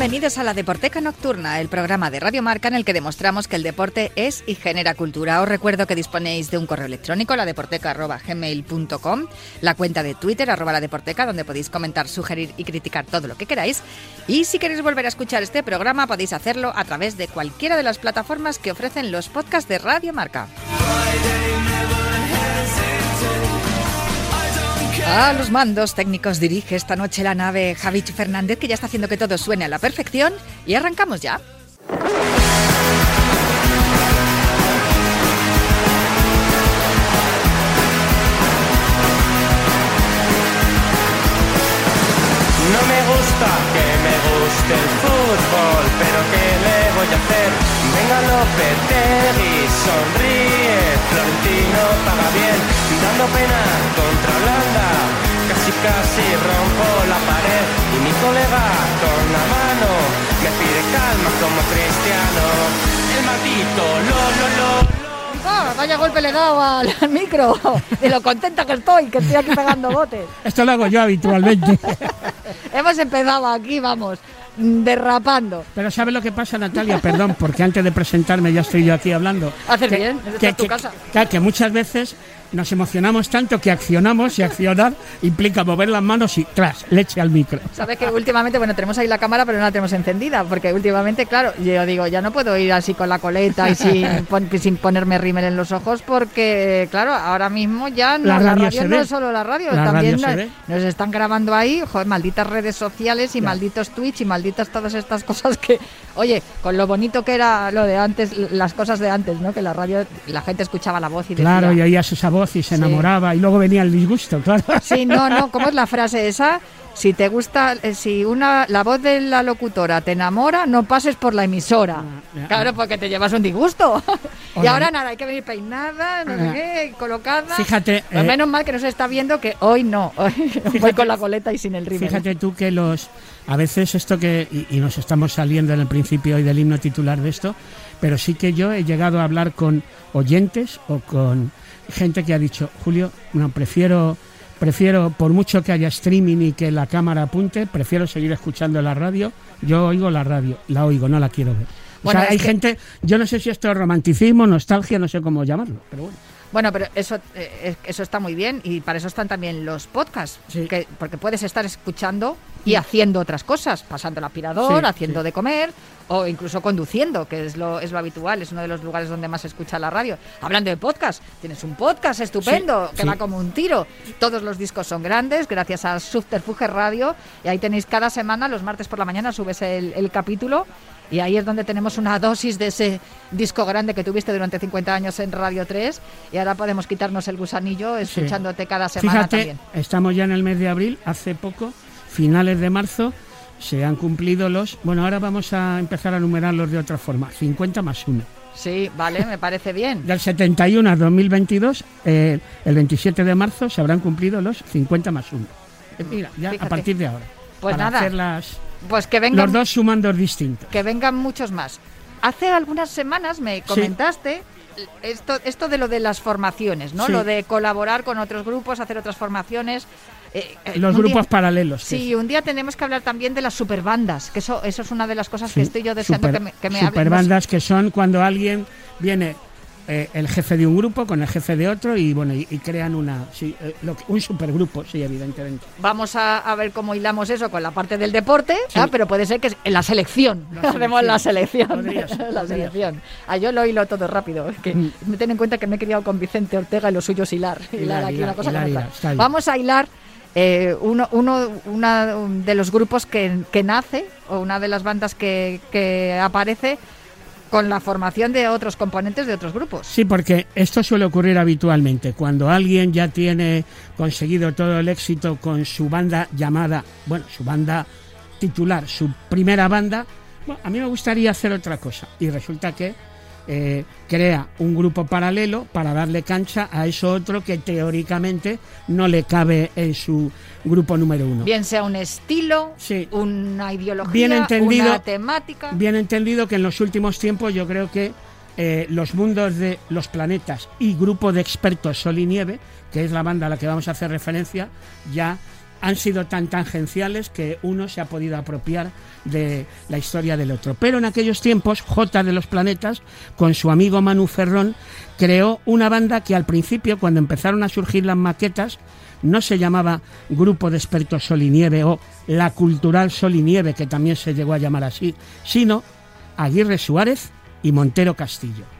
Bienvenidos a la Deporteca Nocturna, el programa de Radio Marca en el que demostramos que el deporte es y genera cultura. Os recuerdo que disponéis de un correo electrónico, ladeporteca.gmail.com, la cuenta de Twitter, arroba la deporteca, donde podéis comentar, sugerir y criticar todo lo que queráis. Y si queréis volver a escuchar este programa, podéis hacerlo a través de cualquiera de las plataformas que ofrecen los podcasts de Radio Marca. A los mandos técnicos dirige esta noche la nave Javich Fernández, que ya está haciendo que todo suene a la perfección. Y arrancamos ya. No me gusta que me guste el fútbol, pero ¿qué le voy a hacer? Venga Lopetegui, sonríe, Florentino paga bien, dando pena contra Holanda, casi casi rompo la pared y mi colega con la mano me pide calma como cristiano, el maldito lo lo lo. Ah, vaya golpe le he dado al, al micro, de lo contenta que estoy, que estoy aquí pegando botes. Esto lo hago yo habitualmente. Hemos empezado aquí, vamos, derrapando. Pero ¿sabes lo que pasa, Natalia? Perdón, porque antes de presentarme ya estoy yo aquí hablando. Haces Que- bien, que, es tu que- casa. que- que muchas veces nos emocionamos tanto que accionamos y accionar implica mover las manos y tras, leche al micro. Sabes que últimamente, bueno, tenemos ahí la cámara, pero no la tenemos encendida, porque últimamente, claro, yo digo, ya no puedo ir así con la coleta y sin, pon- sin ponerme rímel en los ojos, porque, claro, ahora mismo ya no, La la radio no ve. es solo la radio, La también radio nos, están grabando ahí, joder, malditas redes sociales y malditos Twitch y malditas todas estas cosas que, oye, con lo bonito que era lo de antes, las cosas de antes, ¿no? Que la radio, la gente escuchaba la voz y decía... Claro, y oías esa voz y se Sí. enamoraba y luego venía el disgusto, claro. Sí, no, no, ¿cómo es la frase esa? Si te gusta, eh, si una la voz de la locutora te enamora, no pases por la emisora. ya. Claro, porque te llevas un disgusto. y ahora nada, hay que venir peinada, no sé Ah. qué, colocada. Fíjate, Pues eh, menos mal que no se está viendo que hoy no. Hoy voy con la coleta y sin el rímel. Fíjate tú que los a veces esto que y, y nos estamos saliendo en el principio hoy del himno titular de esto, pero sí que yo he llegado a hablar con oyentes o con gente que ha dicho, Julio, no prefiero prefiero por mucho que haya streaming y que la cámara apunte, prefiero seguir escuchando la radio. Yo oigo la radio, la oigo, no la quiero ver. Bueno, o sea, hay que- gente, yo no sé si esto es romanticismo, nostalgia, no sé cómo llamarlo, pero bueno. Bueno, pero eso, eh, eso está muy bien y para eso están también los podcasts, Sí. que, porque puedes estar escuchando y haciendo otras cosas, pasando el aspirador, Sí, haciendo sí. de comer o incluso conduciendo, que es lo, es lo habitual, es uno de los lugares donde más se escucha la radio. Hablando de podcast, tienes un podcast estupendo Sí, que sí. va como un tiro. Todos los discos son grandes, gracias a Subterfuge Radio, y ahí tenéis cada semana, los martes por la mañana, subes el, el capítulo. Y ahí es donde tenemos una dosis de ese disco grande que tuviste durante 50 años en Radio 3 y ahora podemos quitarnos el gusanillo Sí. escuchándote cada semana Fíjate, también. estamos ya en el mes de abril, hace poco, finales de marzo, se han cumplido los... Bueno, ahora vamos a empezar a numerarlos de otra forma, 50 más 1. Sí, vale, me parece bien. Del 71 al 2022, eh, el 27 de marzo, se habrán cumplido los 50 más 1. Eh, Mira, ya Fíjate. a partir de ahora. Pues para nada. hacer las- Pues que vengan, los dos sumandos distintos. que vengan muchos más. Hace algunas semanas me comentaste esto, esto de lo de las formaciones, ¿no? Sí. Lo de colaborar con otros grupos, hacer otras formaciones. Eh, eh, Los grupos día- paralelos. que Sí, un día tenemos que hablar también de las superbandas, que eso, eso es una de las cosas Sí, que estoy yo deseando super- que me, que me superbandas que son cuando alguien viene eh, el jefe de un grupo con el jefe de otro y bueno y, y crean una sí, eh, lo que- un supergrupo sí evidentemente Vamos a, a ver cómo hilamos eso con la parte del deporte, Sí. ah, pero puede ser que en la selección. La Hacemos la selección. Podría ser, la podría selección. Ah, yo lo hilo todo rápido. Que Mm. ten en cuenta que me he criado con Vicente Ortega y lo suyo es hilar. Hilar, Hilar, aquí hilar, una cosa hilar. Vamos a hilar eh, uno, uno una de los grupos que, que nace, o una de las bandas que, que aparece con la formación de otros componentes de otros grupos. Sí, porque esto suele ocurrir habitualmente. Cuando alguien ya tiene conseguido todo el éxito con su banda llamada, bueno, su banda titular, su primera banda, bueno, a mí me gustaría hacer otra cosa. Y resulta que eh, crea un grupo paralelo para darle cancha a eso otro que teóricamente no le cabe en su grupo número uno. Bien sea un estilo, Sí. una ideología, Bien entendido. una temática. Bien entendido que en los últimos tiempos yo creo que eh, los mundos de los planetas y grupo de expertos Sol y Nieve, que es la banda a la que vamos a hacer referencia, ya han sido tan tangenciales que uno se ha podido apropiar de la historia del otro. Pero en aquellos tiempos, J de los Planetas, con su amigo Manu Ferrón, creó una banda que al principio, cuando empezaron a surgir las maquetas, no se llamaba Grupo de Expertos Sol y Nieve o La Cultural Sol y Nieve, que también se llegó a llamar así, sino Aguirre Suárez y Montero Castillo.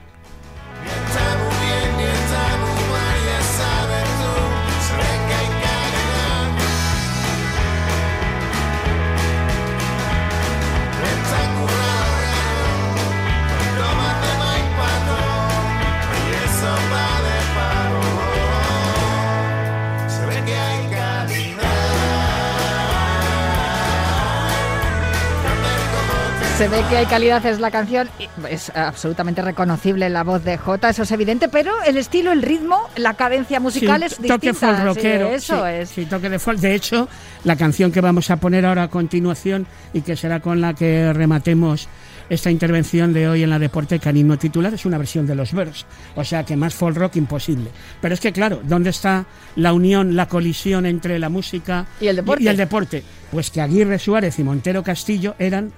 Se ve que hay calidad, es la canción. Es absolutamente reconocible la voz de J, eso es evidente, pero el estilo, el ritmo, la cadencia musical Sí, es toque distinta. folk rockero. Sí, eso sí, es. sí, toque de folk. De hecho, la canción que vamos a poner ahora a continuación y que será con la que rematemos esta intervención de hoy en la Deporteca en himno titular es una versión de los Birds. O sea que más folk rock imposible. Pero es que, claro, ¿dónde está la unión, la colisión entre la música Y el deporte. y el deporte? Pues que Aguirre Suárez y Montero Castillo eran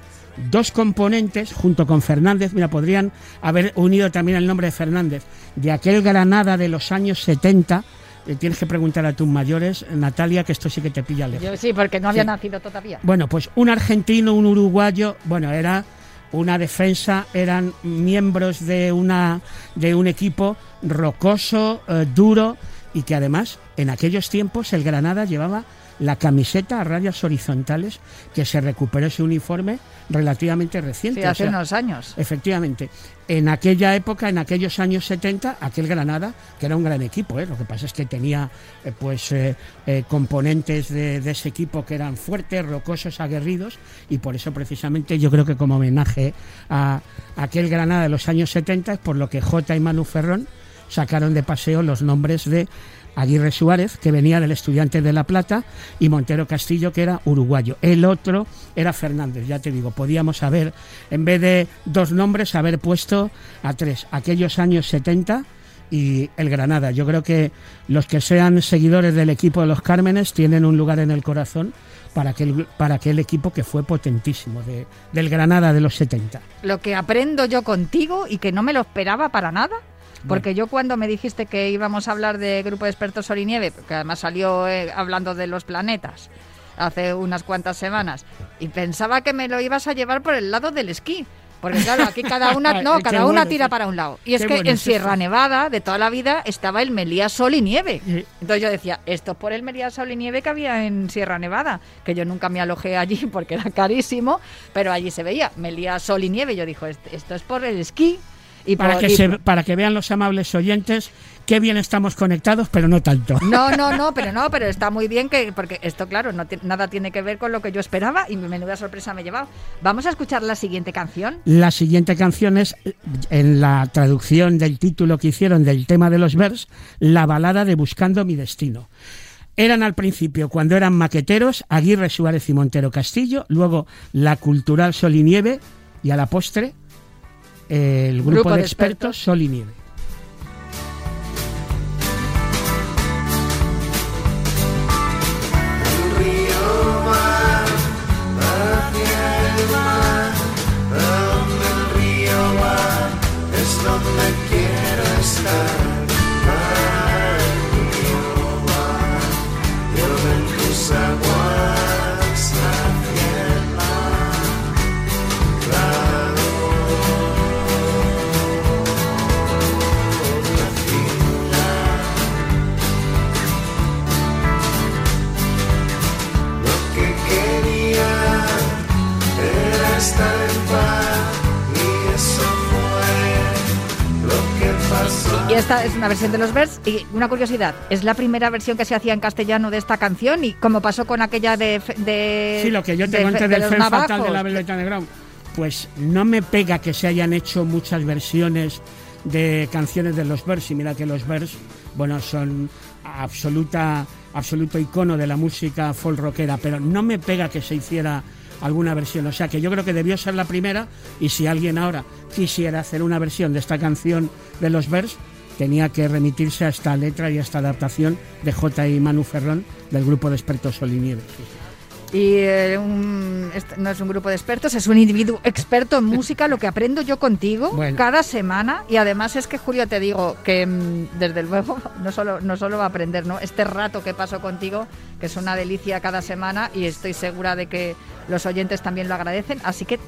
dos componentes junto con Fernández, mira, podrían haber unido también el nombre de Fernández, de aquel Granada de los años 70, eh, tienes que preguntar a tus mayores, Natalia, que esto sí que te pilla lejos. Yo sí, porque no había Sí. nacido todavía. Bueno, pues un argentino, un uruguayo, bueno, era una defensa, eran miembros de una de un equipo rocoso, eh, duro y que además en aquellos tiempos el Granada llevaba la camiseta a rayas horizontales que se recuperó ese uniforme relativamente reciente. Sí, o hace sea, unos años. Efectivamente. En aquella época, en aquellos años 70, aquel Granada, que era un gran equipo, ¿eh? lo que pasa es que tenía eh, pues eh, eh, componentes de, de ese equipo que eran fuertes, rocosos, aguerridos, y por eso precisamente yo creo que como homenaje a, a aquel Granada de los años 70 es por lo que J y Manu Ferrón sacaron de paseo los nombres de Aguirre Suárez, que venía del Estudiante de La Plata, y Montero Castillo, que era uruguayo. El otro era Fernández, ya te digo, podíamos haber, en vez de dos nombres, haber puesto a tres. Aquellos años 70 y el Granada. Yo creo que los que sean seguidores del equipo de los Cármenes tienen un lugar en el corazón para aquel, para aquel equipo que fue potentísimo, de- del Granada de los 70. Lo que aprendo yo contigo y que no me lo esperaba para nada. Porque yo cuando me dijiste que íbamos a hablar de Grupo de Expertos Sol y Nieve, que además salió eh, hablando de los planetas hace unas cuantas semanas, y pensaba que me lo ibas a llevar por el lado del esquí. Porque claro, aquí cada una, no, Qué cada una tira para un lado. Y es que bueno en Sierra. Nevada, de toda la vida, estaba el Melía Sol y Nieve. Entonces yo decía, esto es por el Melía Sol y Nieve que había en Sierra Nevada, que yo nunca me alojé allí porque era carísimo, pero allí se veía Melía Sol y Nieve. Yo dijo, "Est- esto es por el esquí. Y Para por- que, y se, por- para que vean los amables oyentes qué bien estamos conectados, pero no tanto. No, no, no, pero no, pero está muy bien que porque esto claro, no nada tiene que ver con lo que yo esperaba y menuda sorpresa me he llevado. Vamos a escuchar la siguiente canción. La siguiente canción es, en la traducción del título que hicieron del tema de los Vers, la balada de Buscando mi destino. Eran al principio, cuando eran maqueteros, Aguirre Suárez y Montero Castillo, luego la Cultural Sol y Nieve y a la postre el grupo, Grupo de, expertos expertos. Sol y Nieve. Esta es una versión de los Birds y una curiosidad, es la primera versión que se hacía en castellano de esta canción y como pasó con aquella de... de Sí, lo que yo te de conté fe- de del Fatal de la Velvet Underground. pues no me pega que se hayan hecho muchas versiones de canciones de los Birds y mira que los Birds, bueno, son absoluta absoluto icono de la música folk rockera, pero no me pega que se hiciera alguna versión. O sea que yo creo que debió ser la primera y si alguien ahora quisiera hacer una versión de esta canción de los Birds, tenía que remitirse a esta letra y a esta adaptación de J. y Manu Ferrón del grupo de expertos Sol y eh, un- no es un grupo de expertos, es un individuo experto en música, lo que aprendo yo contigo Bueno. cada semana. Y además es que, Julio, te digo que mm, desde luego no solo, no solo va a aprender, ¿no? Este rato que paso contigo, que es una delicia cada semana y estoy segura de que los oyentes también lo agradecen. Así que,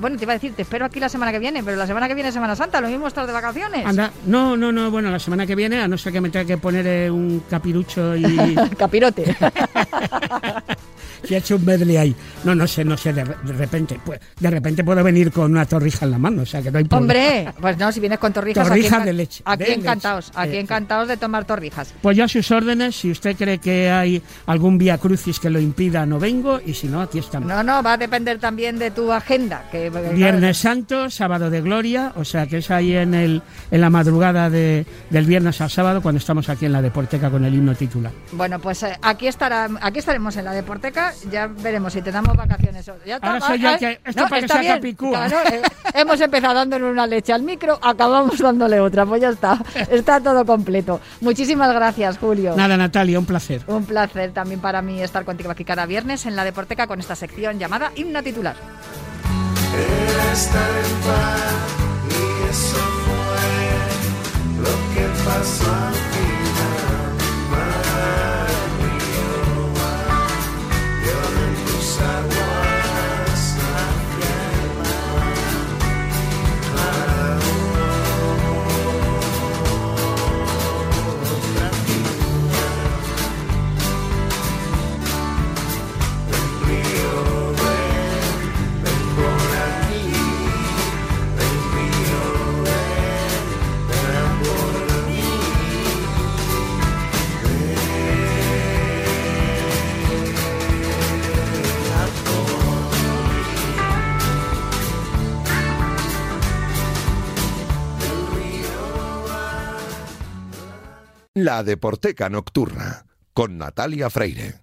bueno, te iba a decir, te espero aquí la semana que viene, pero la semana que viene es Semana Santa, lo mismo estás de vacaciones. Anda, no, no, no, bueno, la semana que viene, a no ser que me tenga que poner eh, un capirucho y Capirote. se ha hecho un medley ahí. No, no sé, no sé, de, de repente, pues, de repente puedo venir con una torrija en la mano, o sea que no hay problema. Hombre, pues no, si vienes con torrijas, Torrijas aquí, de leche, aquí de encantados, leche. aquí Eh, encantados de tomar torrijas. Pues yo a sus órdenes, si usted cree que hay algún vía crucis que lo impida, no vengo, y si no, aquí estamos. No, no, va a depender también de tu agenda. Que, porque, Viernes Santo, sábado de gloria, o sea que es ahí en el en la madrugada de, del viernes al sábado cuando estamos aquí en la Deporteca con el himno titular. Bueno, pues eh, aquí estará, aquí estaremos en la Deporteca, ya veremos si te damos vacaciones. o- Ya está, Ahora soy yo ah, que- eh, esto para que capicúa. claro, eh, hemos empezado dándole una leche al micro, acabamos dándole otra, pues ya está, está todo completo. Muchísimas gracias, Julio. Nada, Natalia, un placer. Un placer también para mí estar contigo aquí cada viernes en la Deporteca con esta sección llamada Himno Titular. Estar en paz La Deporteca Nocturna con Natalia Freire.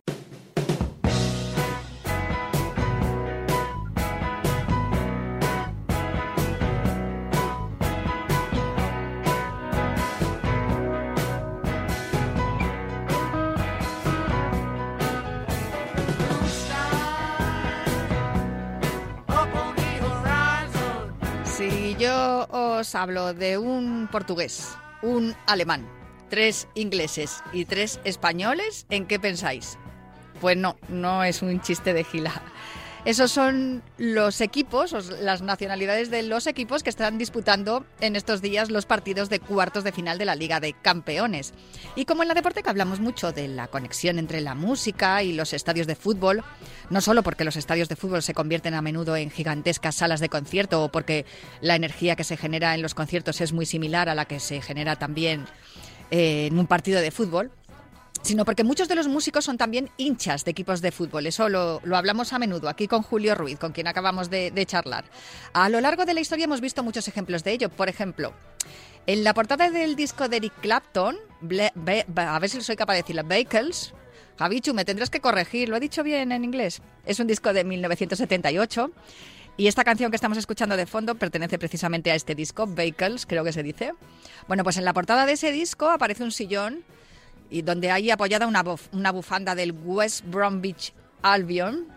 Si yo os hablo de un portugués, un alemán, tres ingleses y tres españoles, ¿en qué pensáis? Pues no, no es un chiste de gila. Esos son los equipos, os- las nacionalidades de los equipos que están disputando en estos días los partidos de cuartos de final de la Liga de Campeones. Y como en la Deporteca hablamos mucho de la conexión entre la música y los estadios de fútbol, no solo porque los estadios de fútbol se convierten a menudo en gigantescas salas de concierto o porque la energía que se genera en los conciertos es muy similar a la que se genera también eh, en un partido de fútbol, sino porque muchos de los músicos son también hinchas de equipos de fútbol. Eso lo, lo hablamos a menudo aquí con Julio Ruiz, con quien acabamos de, charlar. A lo largo de la historia hemos visto muchos ejemplos de ello. Por ejemplo, en la portada del disco de Eric Clapton, a ver si soy capaz de decirlo, Vehicles, Javichu, me tendrás que corregir, lo he dicho bien en inglés. Es un disco de 1978. Y esta canción que estamos escuchando de fondo pertenece precisamente a este disco, Vehicles, creo que se dice. Bueno, pues en la portada de ese disco aparece un sillón y donde hay apoyada una, buf- una bufanda del West Bromwich Albion.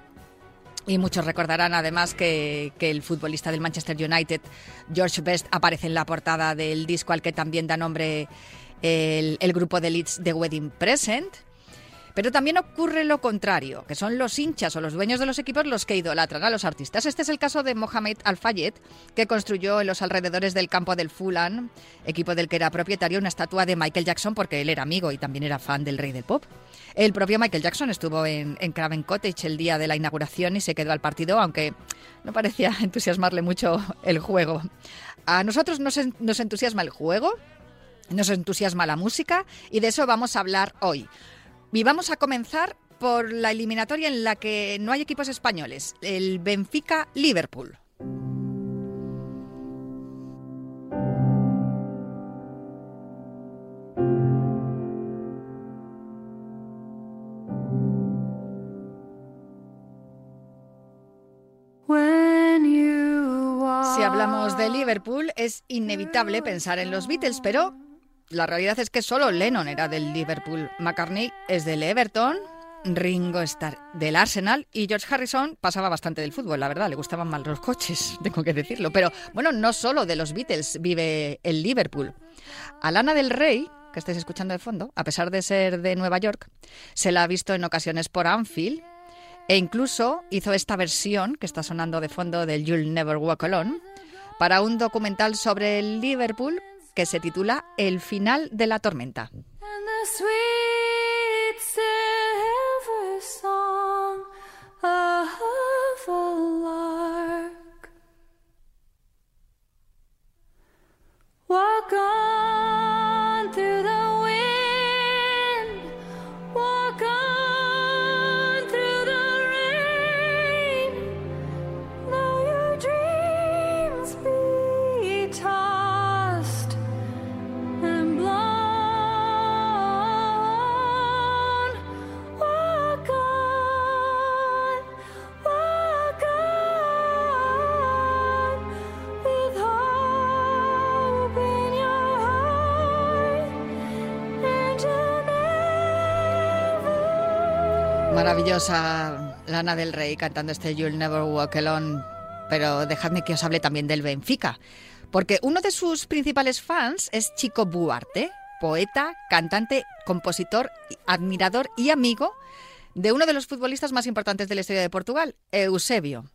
Y muchos recordarán además que, que el futbolista del Manchester United, George Best, aparece en la portada del disco al que también da nombre el, el grupo de Leeds The Wedding Present. Pero también ocurre lo contrario, que son los hinchas o los dueños de los equipos los que idolatran a los artistas. Este es el caso de Mohamed Al-Fayed, que construyó en los alrededores del campo del Fulham, equipo del que era propietario, una estatua de Michael Jackson porque él era amigo y también era fan del rey del pop. El propio Michael Jackson estuvo en, en Craven Cottage el día de la inauguración y se quedó al partido, aunque no parecía entusiasmarle mucho el juego. A nosotros nos entusiasma el juego, nos entusiasma la música y de eso vamos a hablar hoy. Y vamos a comenzar por la eliminatoria en la que no hay equipos españoles, el Benfica-Liverpool. Si hablamos de Liverpool, es inevitable pensar en los Beatles, pero la realidad es que solo Lennon era del Liverpool. McCartney es del Everton, Ringo Starr del Arsenal y George Harrison pasaba bastante del fútbol, la verdad, le gustaban mal los coches, tengo que decirlo. Pero bueno, no solo de los Beatles vive el Liverpool. Alana del Rey, que estáis escuchando de fondo, a pesar de ser de Nueva York, se la ha visto en ocasiones por Anfield e incluso hizo esta versión que está sonando de fondo del You'll Never Walk Alone para un documental sobre el Liverpool que se titula El final de la tormenta. Maravillosa Lana del Rey cantando este You'll Never Walk Alone. Pero dejadme que os hable también del Benfica. Porque uno de sus principales fans es Chico Buarte, poeta, cantante, compositor, admirador y amigo de uno de los futbolistas más importantes de la historia de Portugal, Eusebio.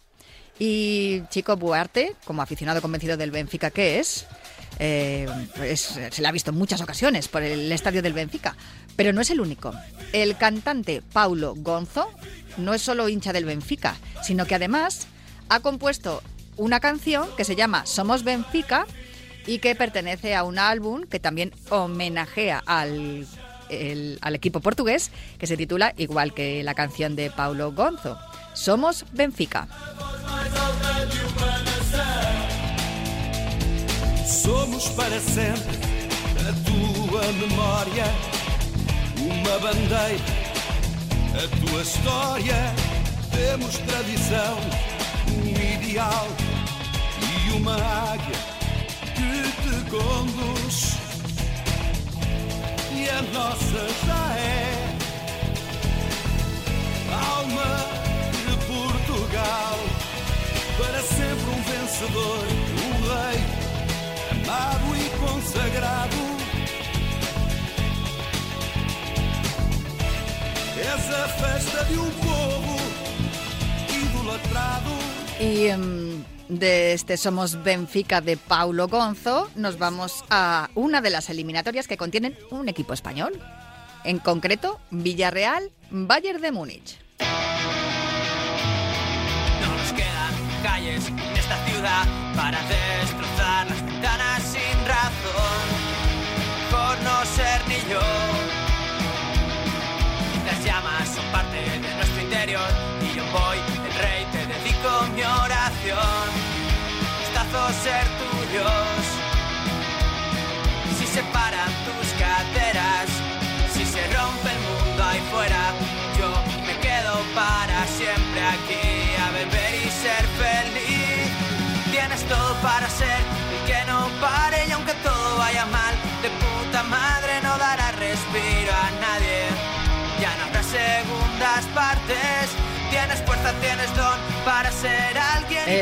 Y Chico Buarte, como aficionado convencido del Benfica que es, eh, es- se le ha visto en muchas ocasiones por el estadio del Benfica. Pero no es el único. El cantante Paulo Gonzo no es solo hincha del Benfica, sino que además ha compuesto una canción que se llama Somos Benfica y que pertenece a un álbum que también homenajea al, al equipo portugués, que se titula igual que la canción de Paulo Gonzo. Somos Benfica. Somos para sempre a tua memória, uma bandeira, a tua história. Temos tradição, um ideal e uma águia que te conduz. E a nossa já é alma de Portugal. Para sempre um vencedor, um rei amado e consagrado. És a festa de um povo idolatrado. Y em, de este Somos Benfica de Paulo Gonzo nos vamos a una de las eliminatorias que contienen un equipo español. En concreto, Villarreal, Bayern de Múnich. No nos quedan calles en esta ciudad para destrozar y yo voy, el rey, te dedico mi oración. Gustazos ser tuyos.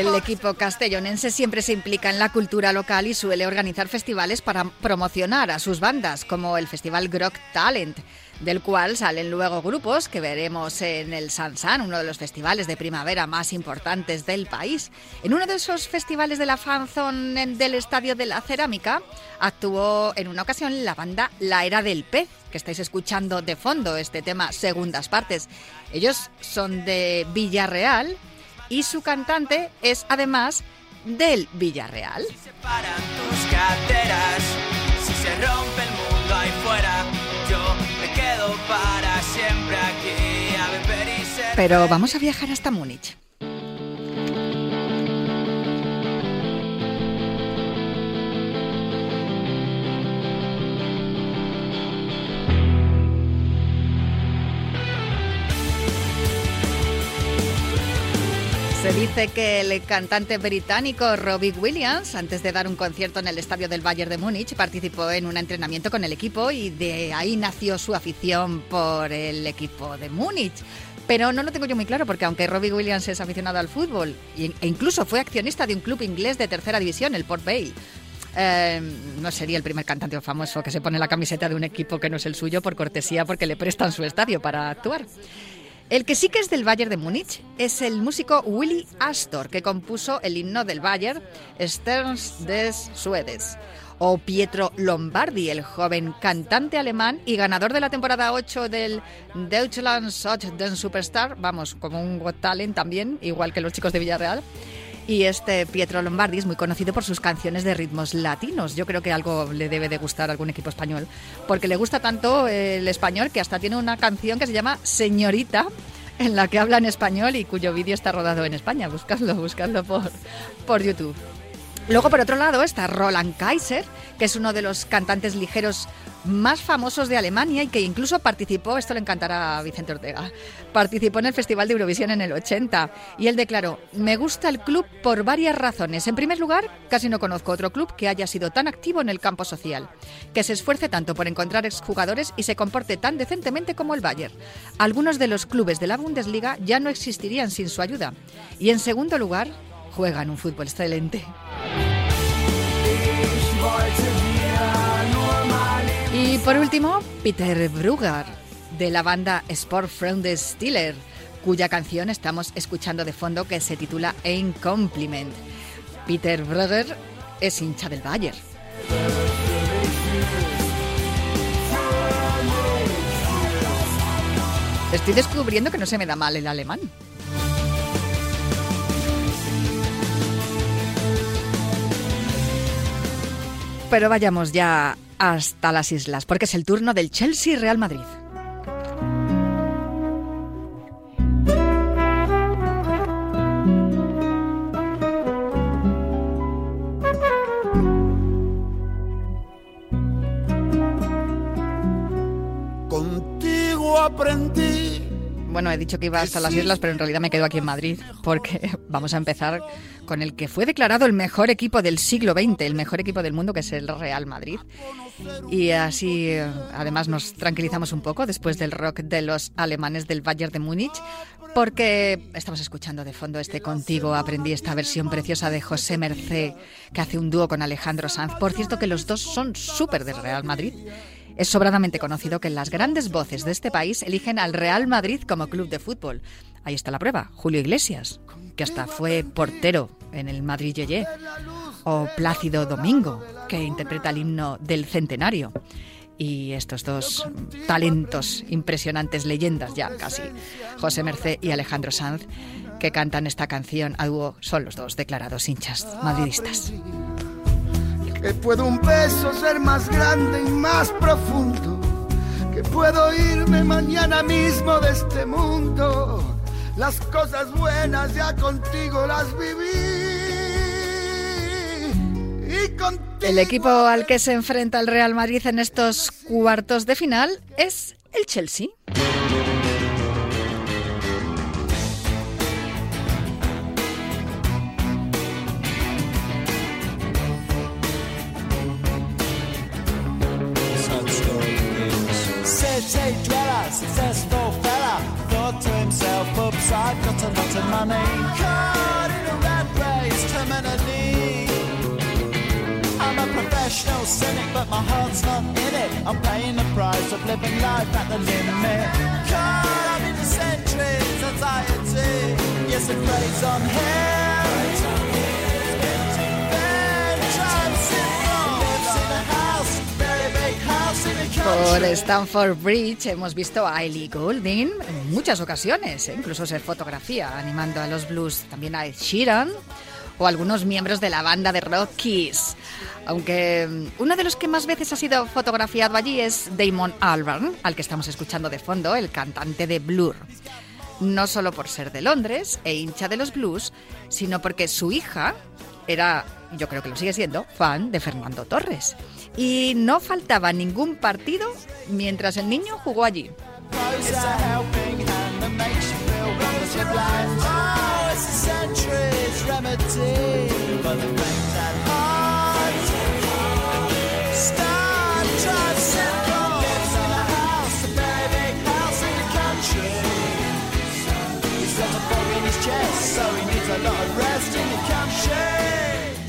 El equipo castellonense siempre se implica en la cultura local y suele organizar festivales para promocionar a sus bandas, como el Festival Grog Talent, del cual salen luego grupos que veremos en el Sansan, uno de los festivales de primavera más importantes del país. En uno de esos festivales de la fanzone del Estadio de la Cerámica actuó en una ocasión la banda La Era del Pez, que estáis escuchando de fondo este tema segundas partes. Ellos son de Villarreal y su cantante es además del Villarreal. se paran tus caderas, si se rompe el mundo ahí fuera, yo me quedo para siempre aquí a beber y ser. Pero vamos a viajar hasta Múnich. Dice que el cantante británico Robbie Williams, antes de dar un concierto en el estadio del Bayern de Múnich, participó en un entrenamiento con el equipo y de ahí nació su afición por el equipo de Múnich. Pero no lo tengo yo muy claro porque aunque Robbie Williams es aficionado al fútbol y- e incluso fue accionista de un club inglés de tercera división, el Port Vale, eh, no sería el primer cantante famoso que se pone la camiseta de un equipo que no es el suyo por cortesía porque le prestan su estadio para actuar. El que sí que es del Bayern de Múnich es el músico Willy Astor, que compuso el himno del Bayern, Sterns des Suedes. O Pietro Lombardi, el joven cantante alemán y ganador de la temporada 8 del Deutschland Such den Superstar, vamos, como un Got Talent también, igual que los chicos de Villarreal. Y este Pietro Lombardi es muy conocido por sus canciones de ritmos latinos. Yo creo que algo le debe de gustar a algún equipo español, porque le gusta tanto el español que hasta tiene una canción que se llama Señorita, en la que habla en español y cuyo vídeo está rodado en España. Buscadlo, buscadlo por, por YouTube. Luego, por otro lado, está Roland Kaiser, que es uno de los cantantes ligeros más famosos de Alemania y que incluso participó, esto le encantará a Vicente Ortega, participó en el Festival de Eurovisión en el 80 y él declaró, me gusta el club por varias razones. En primer lugar, casi no conozco otro club que haya sido tan activo en el campo social, que se esfuerce tanto por encontrar exjugadores y se comporte tan decentemente como el Bayern. Algunos de los clubes de la Bundesliga ya no existirían sin su ayuda. Y en segundo lugar, juegan un fútbol excelente. Y por último, Peter Brugger, de la banda Sport Stiller, cuya canción estamos escuchando de fondo que se titula Ein Compliment. Peter Brugger es hincha del Bayern. Estoy descubriendo que no se me da mal el alemán. Pero vayamos ya hasta las islas, porque es el turno del Chelsea Real Madrid. He dicho que iba hasta las islas, pero en realidad me quedo aquí en Madrid, porque vamos a empezar con el que fue declarado el mejor equipo del siglo XX, el mejor equipo del mundo, que es el Real Madrid. Y así, eh, además, nos tranquilizamos un poco después del rock de los alemanes del Bayern de Múnich, porque estamos escuchando de fondo este Contigo. Aprendí esta versión preciosa de José Mercé, que hace un dúo con Alejandro Sanz. Por cierto, que los dos son súper del Real Madrid. Es sobradamente conocido que las grandes voces de este país eligen al Real Madrid como club de fútbol. Ahí está la prueba, Julio Iglesias, que hasta fue portero en el Madrid Yeye, o Plácido Domingo, que interpreta el himno del centenario. Y estos dos talentos impresionantes, leyendas ya casi, José Mercé y Alejandro Sanz, que cantan esta canción a dúo, son los dos declarados hinchas madridistas. Que puedo un beso ser más grande y más profundo. Que puedo irme mañana mismo de este mundo. Las cosas buenas ya contigo las viví. Y contigo El equipo al que se enfrenta el Real Madrid en estos cuartos de final es el Chelsea. Living life at the limit. Caught up in the centuries, anxiety. Yes, it on him. Por Stamford Bridge hemos visto a Ellie Goulding en muchas ocasiones, ¿eh? incluso se fotografía animando a los blues, también a Ed Sheeran o algunos miembros de la banda de rock Kiss. Aunque mm, uno de los que más veces ha sido fotografiado allí es Damon Albarn, al que estamos escuchando de fondo, el cantante de Blur. No solo por ser de Londres e hincha de los blues, sino porque su hija era, yo creo que lo sigue siendo, fan de Fernando Torres. Y no faltaba ningún partido mientras el niño jugó allí.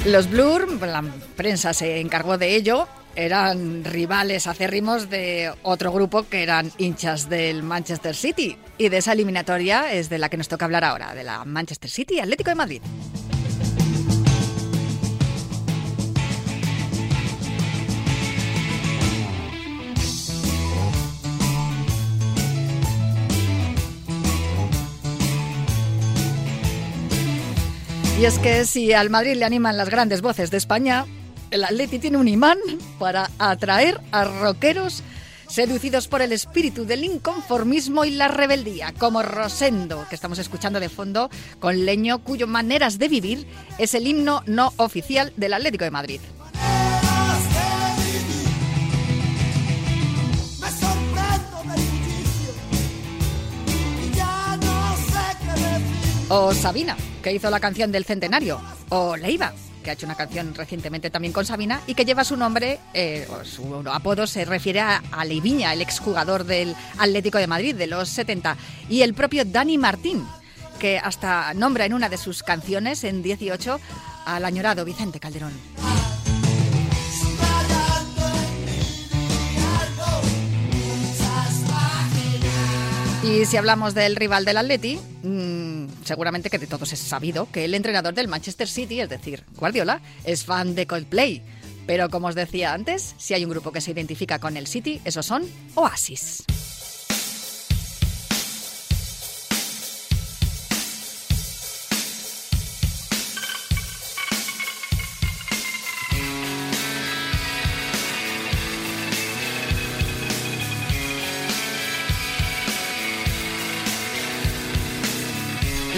Los Blur, la prensa se encargó de ello, eran rivales acérrimos de otro grupo que eran hinchas del Manchester City. Y de esa eliminatoria es de la que nos toca hablar ahora, de la Manchester City Atlético de Madrid. Y es que si al Madrid le animan las grandes voces de España, el Atleti tiene un imán para atraer a rockeros seducidos por el espíritu del inconformismo y la rebeldía, como Rosendo, que estamos escuchando de fondo, con Leño, cuyo maneras de vivir es el himno no oficial del Atlético de Madrid. O Sabina, que hizo la canción del centenario. O Leiva, que ha hecho una canción recientemente también con Sabina y que lleva su nombre, eh, o su apodo se refiere a, a Leiviña, el exjugador del Atlético de Madrid de los 70. Y el propio Dani Martín, que hasta nombra en una de sus canciones, en 18, al añorado Vicente Calderón. Y si hablamos del rival del Atleti, mm, seguramente que de todos es sabido que el entrenador del Manchester City, es decir, Guardiola, es fan de Coldplay. Pero como os decía antes, si hay un grupo que se identifica con el City, esos son Oasis.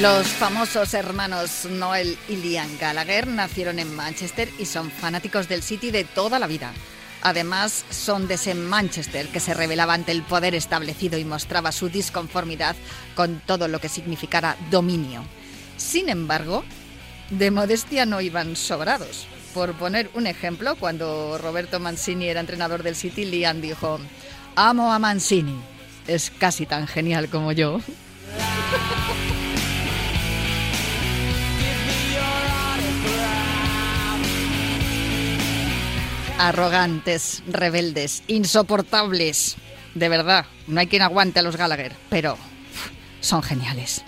Los famosos hermanos Noel y Liam Gallagher nacieron en Manchester y son fanáticos del City de toda la vida. Además, son de ese Manchester que se rebelaba ante el poder establecido y mostraba su disconformidad con todo lo que significara dominio. Sin embargo, de modestia no iban sobrados. Por poner un ejemplo, cuando Roberto Mancini era entrenador del City, Liam dijo, amo a Mancini, es casi tan genial como yo. arrogantes, rebeldes, insoportables. De verdad, no hay quien aguante a los Gallagher, pero son geniales.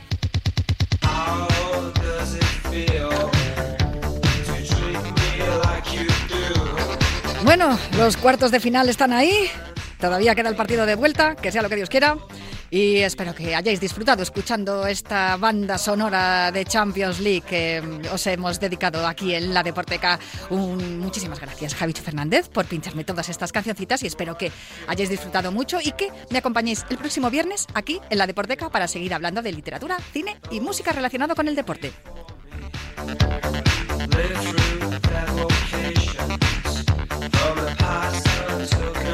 Bueno, los cuartos de final están ahí. Todavía queda el partido de vuelta, que sea lo que Dios quiera. Y espero que hayáis disfrutado escuchando esta banda sonora de Champions League que em, os hemos dedicado aquí en la Deporteca. Muchísimas gracias, Javich Fernández, por pincharme todas estas cancioncitas y espero que hayáis disfrutado mucho y que me acompañéis el próximo viernes aquí en la Deporteca para seguir hablando de literatura, cine y música relacionado con el deporte. live